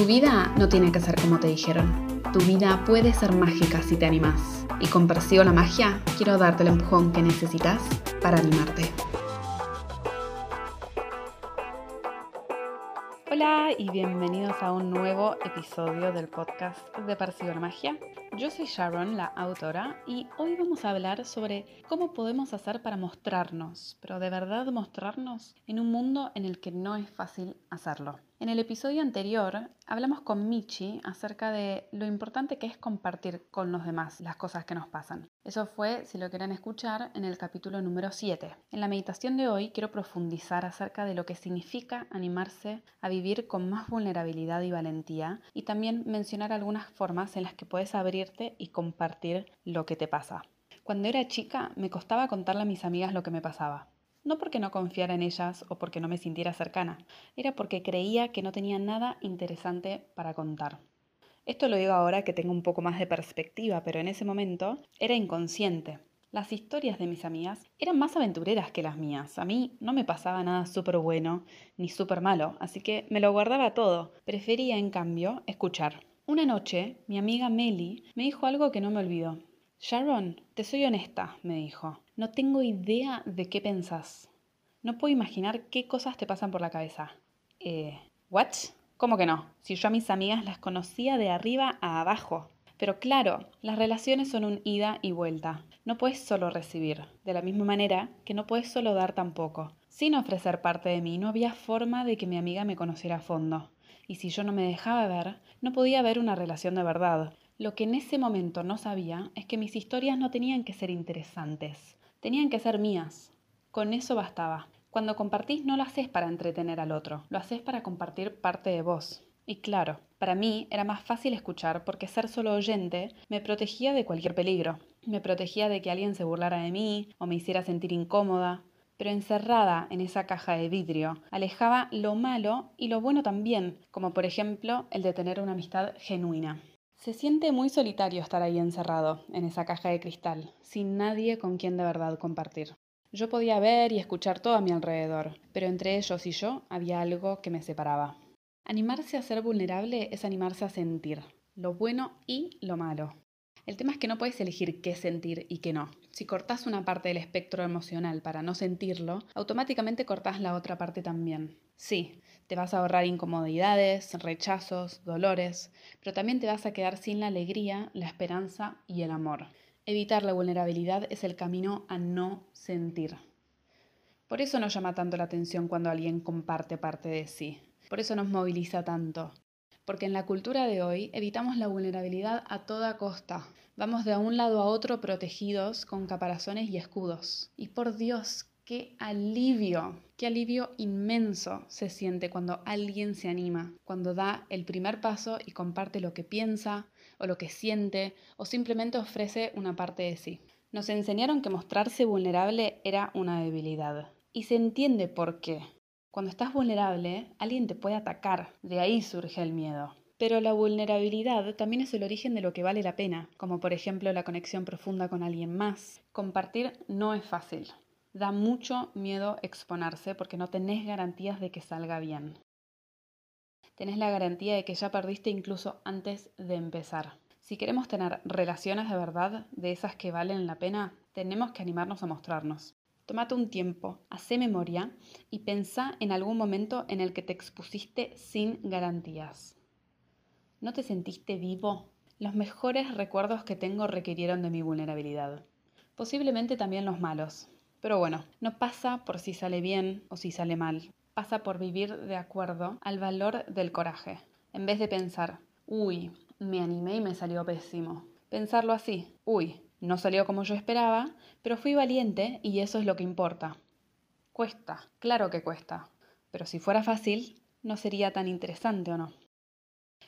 Tu vida no tiene que ser como te dijeron. Tu vida puede ser mágica si te animas. Y con Persigo la Magia quiero darte el empujón que necesitas para animarte. Hola y bienvenidos a un nuevo episodio del podcast de Persigo la Magia. Yo soy Sharon, la autora, y hoy vamos a hablar sobre cómo podemos hacer para mostrarnos, pero de verdad mostrarnos en un mundo en el que no es fácil hacerlo. En el episodio anterior hablamos con Michi acerca de lo importante que es compartir con los demás las cosas que nos pasan. Eso fue, si lo quieren escuchar, en el capítulo número 7. En la meditación de hoy quiero profundizar acerca de lo que significa animarse a vivir con más vulnerabilidad y valentía y también mencionar algunas formas en las que puedes abrirte y compartir lo que te pasa. Cuando era chica me costaba contarle a mis amigas lo que me pasaba. No porque no confiara en ellas o porque no me sintiera cercana, era porque creía que no tenía nada interesante para contar. Esto lo digo ahora que tengo un poco más de perspectiva, pero en ese momento era inconsciente. Las historias de mis amigas eran más aventureras que las mías. A mí no me pasaba nada súper bueno ni súper malo, así que me lo guardaba todo. Prefería, en cambio, escuchar. Una noche, mi amiga Meli me dijo algo que no me olvidó. Sharon, te soy honesta, me dijo. No tengo idea de qué pensás. No puedo imaginar qué cosas te pasan por la cabeza. Eh, ¿what? ¿Cómo que no? Si yo a mis amigas las conocía de arriba a abajo. Pero claro, las relaciones son un ida y vuelta. No puedes solo recibir, de la misma manera que no puedes solo dar tampoco. Sin ofrecer parte de mí, no había forma de que mi amiga me conociera a fondo. Y si yo no me dejaba ver, no podía haber una relación de verdad. Lo que en ese momento no sabía es que mis historias no tenían que ser interesantes. Tenían que ser mías. Con eso bastaba. Cuando compartís no lo haces para entretener al otro, lo haces para compartir parte de vos. Y claro, para mí era más fácil escuchar porque ser solo oyente me protegía de cualquier peligro. Me protegía de que alguien se burlara de mí o me hiciera sentir incómoda. Pero encerrada en esa caja de vidrio, alejaba lo malo y lo bueno también, como por ejemplo el de tener una amistad genuina. Se siente muy solitario estar ahí encerrado, en esa caja de cristal, sin nadie con quien de verdad compartir. Yo podía ver y escuchar todo a mi alrededor, pero entre ellos y yo había algo que me separaba. Animarse a ser vulnerable es animarse a sentir, lo bueno y lo malo. El tema es que no puedes elegir qué sentir y qué no. Si cortás una parte del espectro emocional para no sentirlo, automáticamente cortás la otra parte también. Sí, te vas a ahorrar incomodidades, rechazos, dolores, pero también te vas a quedar sin la alegría, la esperanza y el amor. Evitar la vulnerabilidad es el camino a no sentir. Por eso nos llama tanto la atención cuando alguien comparte parte de sí. Por eso nos moviliza tanto. Porque en la cultura de hoy evitamos la vulnerabilidad a toda costa. Vamos de un lado a otro protegidos con caparazones y escudos. Y por Dios, qué alivio, qué alivio inmenso se siente cuando alguien se anima, cuando da el primer paso y comparte lo que piensa o lo que siente o simplemente ofrece una parte de sí. Nos enseñaron que mostrarse vulnerable era una debilidad. Y se entiende por qué. Cuando estás vulnerable, alguien te puede atacar, de ahí surge el miedo. Pero la vulnerabilidad también es el origen de lo que vale la pena, como por ejemplo la conexión profunda con alguien más. Compartir no es fácil. Da mucho miedo exponerse porque no tenés garantías de que salga bien. Tenés la garantía de que ya perdiste incluso antes de empezar. Si queremos tener relaciones de verdad, de esas que valen la pena, tenemos que animarnos a mostrarnos. Tómate un tiempo, hace memoria y pensá en algún momento en el que te expusiste sin garantías. ¿No te sentiste vivo? Los mejores recuerdos que tengo requirieron de mi vulnerabilidad. Posiblemente también los malos, pero bueno, no pasa por si sale bien o si sale mal. Pasa por vivir de acuerdo al valor del coraje. En vez de pensar, uy, me animé y me salió pésimo. Pensarlo así, uy, no salió como yo esperaba, pero fui valiente y eso es lo que importa. Cuesta, claro que cuesta. Pero si fuera fácil, no sería tan interesante o no.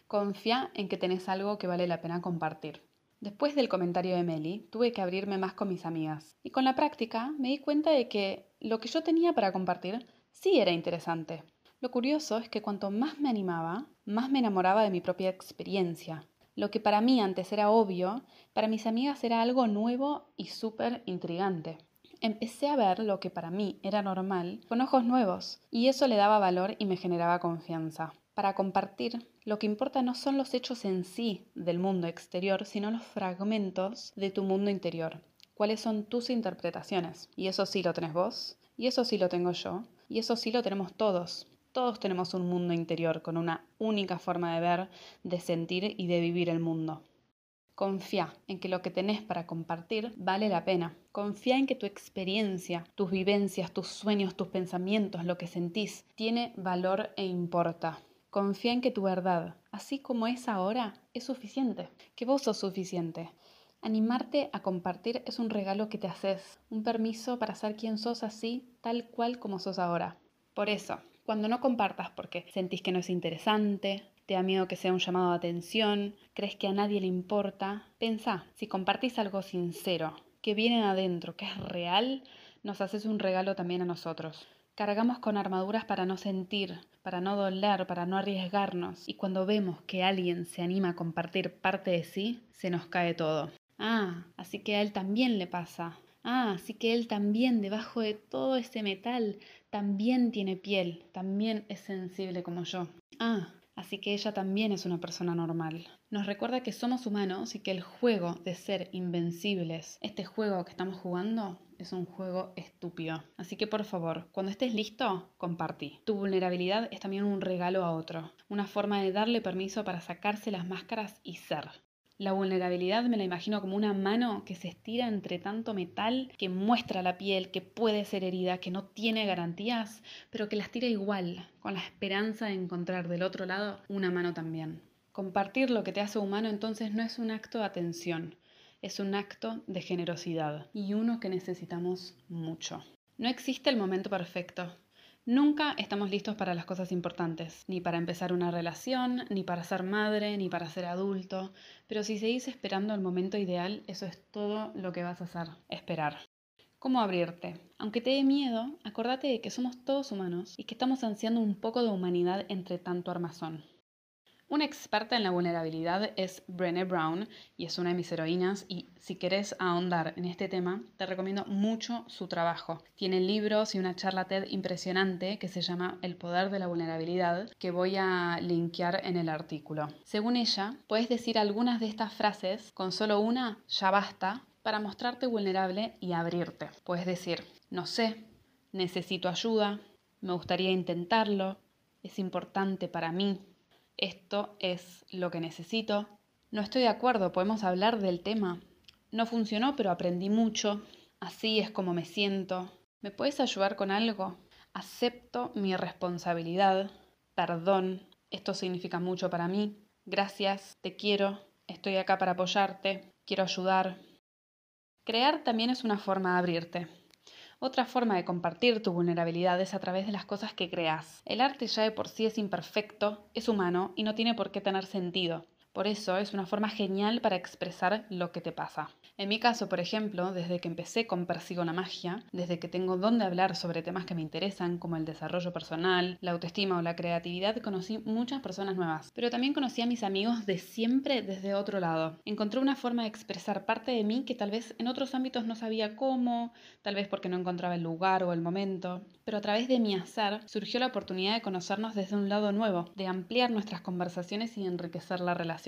Confía en que tenés algo que vale la pena compartir. Después del comentario de Meli, tuve que abrirme más con mis amigas. Y con la práctica me di cuenta de que lo que yo tenía para compartir sí era interesante. Lo curioso es que cuanto más me animaba, más me enamoraba de mi propia experiencia. Lo que para mí antes era obvio, para mis amigas era algo nuevo y súper intrigante. Empecé a ver lo que para mí era normal con ojos nuevos, y eso le daba valor y me generaba confianza. Para compartir, lo que importa no son los hechos en sí del mundo exterior, sino los fragmentos de tu mundo interior. ¿Cuáles son tus interpretaciones? Y eso sí lo tenés vos, y eso sí lo tengo yo, y eso sí lo tenemos todos. Todos tenemos un mundo interior con una única forma de ver, de sentir y de vivir el mundo. Confía en que lo que tenés para compartir vale la pena. Confía en que tu experiencia, tus vivencias, tus sueños, tus pensamientos, lo que sentís, tiene valor e importa. Confía en que tu verdad, así como es ahora, es suficiente, que vos sos suficiente. Animarte a compartir es un regalo que te haces, un permiso para ser quien sos así, tal cual como sos ahora. Por eso, cuando no compartas porque sentís que no es interesante, te da miedo que sea un llamado de atención, crees que a nadie le importa, pensá, si compartís algo sincero, que viene adentro, que es real, nos haces un regalo también a nosotros. Cargamos con armaduras para no sentir, para no doler, para no arriesgarnos. Y cuando vemos que alguien se anima a compartir parte de sí, se nos cae todo. Ah, así que a él también le pasa. Ah, así que él también, debajo de todo ese metal, también tiene piel, también es sensible como yo. Ah, así que ella también es una persona normal. Nos recuerda que somos humanos y que el juego de ser invencibles, este juego que estamos jugando, es un juego estúpido. Así que por favor, cuando estés listo, compartí. Tu vulnerabilidad es también un regalo a otro, una forma de darle permiso para sacarse las máscaras y ser. La vulnerabilidad me la imagino como una mano que se estira entre tanto metal, que muestra la piel, que puede ser herida, que no tiene garantías, pero que las tira igual, con la esperanza de encontrar del otro lado una mano también. Compartir lo que te hace humano entonces no es un acto de atención, es un acto de generosidad y uno que necesitamos mucho. No existe el momento perfecto. Nunca estamos listos para las cosas importantes, ni para empezar una relación, ni para ser madre, ni para ser adulto, pero si seguís esperando el momento ideal, eso es todo lo que vas a hacer, esperar. ¿Cómo abrirte? Aunque te dé miedo, acordate de que somos todos humanos y que estamos ansiando un poco de humanidad entre tanto armazón. Una experta en la vulnerabilidad es Brené Brown y es una de mis heroínas y si querés ahondar en este tema te recomiendo mucho su trabajo. Tiene libros y una charla TED impresionante que se llama El poder de la vulnerabilidad que voy a linkear en el artículo. Según ella, puedes decir algunas de estas frases con solo una ya basta para mostrarte vulnerable y abrirte. Puedes decir, no sé, necesito ayuda, me gustaría intentarlo, es importante para mí, esto es lo que necesito. No estoy de acuerdo, podemos hablar del tema. No funcionó, pero aprendí mucho. Así es como me siento. ¿Me puedes ayudar con algo? Acepto mi responsabilidad. Perdón. Esto significa mucho para mí. Gracias. Te quiero. Estoy acá para apoyarte. Quiero ayudar. Crear también es una forma de abrirte. Otra forma de compartir tu vulnerabilidad es a través de las cosas que creas. El arte ya de por sí es imperfecto, es humano y no tiene por qué tener sentido. Por eso es una forma genial para expresar lo que te pasa. En mi caso, por ejemplo, desde que empecé con Persigo la Magia, desde que tengo donde hablar sobre temas que me interesan, como el desarrollo personal, la autoestima o la creatividad, conocí muchas personas nuevas. Pero también conocí a mis amigos de siempre desde otro lado. Encontré una forma de expresar parte de mí que tal vez en otros ámbitos no sabía cómo, tal vez porque no encontraba el lugar o el momento. Pero a través de mi azar surgió la oportunidad de conocernos desde un lado nuevo, de ampliar nuestras conversaciones y enriquecer la relación.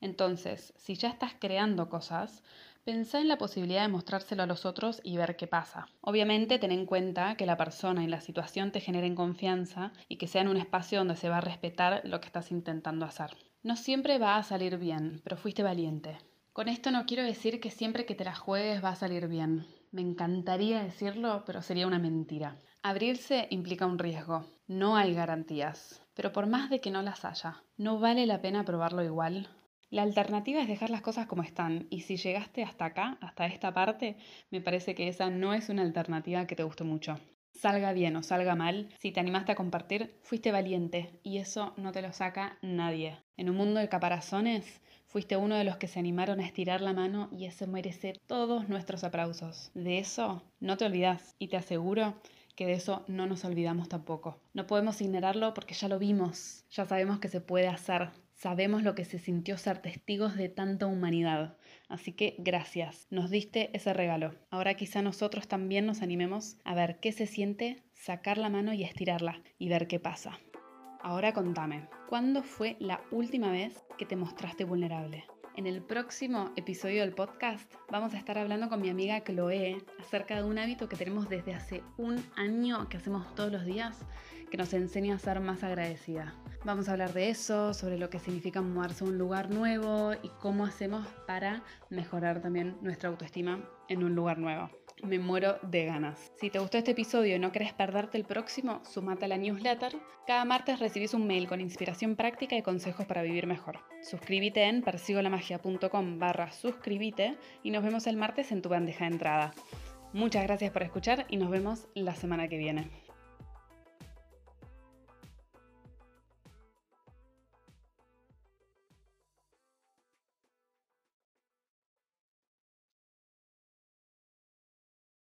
Entonces, si ya estás creando cosas, Pensá en la posibilidad de mostrárselo a los otros y ver qué pasa. Obviamente ten en cuenta que la persona y la situación te generen confianza y que sea en un espacio donde se va a respetar lo que estás intentando hacer. No siempre va a salir bien, pero fuiste valiente. Con esto no quiero decir que siempre que te la juegues va a salir bien. Me encantaría decirlo, pero sería una mentira. Abrirse implica un riesgo. No hay garantías. Pero por más de que no las haya, ¿no vale la pena probarlo igual? La alternativa es dejar las cosas como están y si llegaste hasta acá, hasta esta parte, me parece que esa no es una alternativa que te guste mucho. Salga bien o salga mal, si te animaste a compartir, fuiste valiente y eso no te lo saca nadie. En un mundo de caparazones, fuiste uno de los que se animaron a estirar la mano y eso merece todos nuestros aplausos. De eso no te olvidas y te aseguro que de eso no nos olvidamos tampoco. No podemos ignorarlo porque ya lo vimos, ya sabemos que se puede hacer, Sabemos lo que se sintió ser testigos de tanta humanidad. Así que gracias, nos diste ese regalo. Ahora quizá nosotros también nos animemos a ver qué se siente, sacar la mano y estirarla y ver qué pasa. Ahora contame, ¿cuándo fue la última vez que te mostraste vulnerable? En el próximo episodio del podcast vamos a estar hablando con mi amiga Chloe acerca de un hábito que tenemos desde hace un año que hacemos todos los días que nos enseña a ser más agradecida. Vamos a hablar de eso, sobre lo que significa mudarse a un lugar nuevo y cómo hacemos para mejorar también nuestra autoestima en un lugar nuevo. Me muero de ganas. Si te gustó este episodio y no querés perderte el próximo, sumate a la newsletter. Cada martes recibís un mail con inspiración práctica y consejos para vivir mejor. Suscríbete en persigolamagia.com barra suscríbete y nos vemos el martes en tu bandeja de entrada. Muchas gracias por escuchar y nos vemos la semana que viene.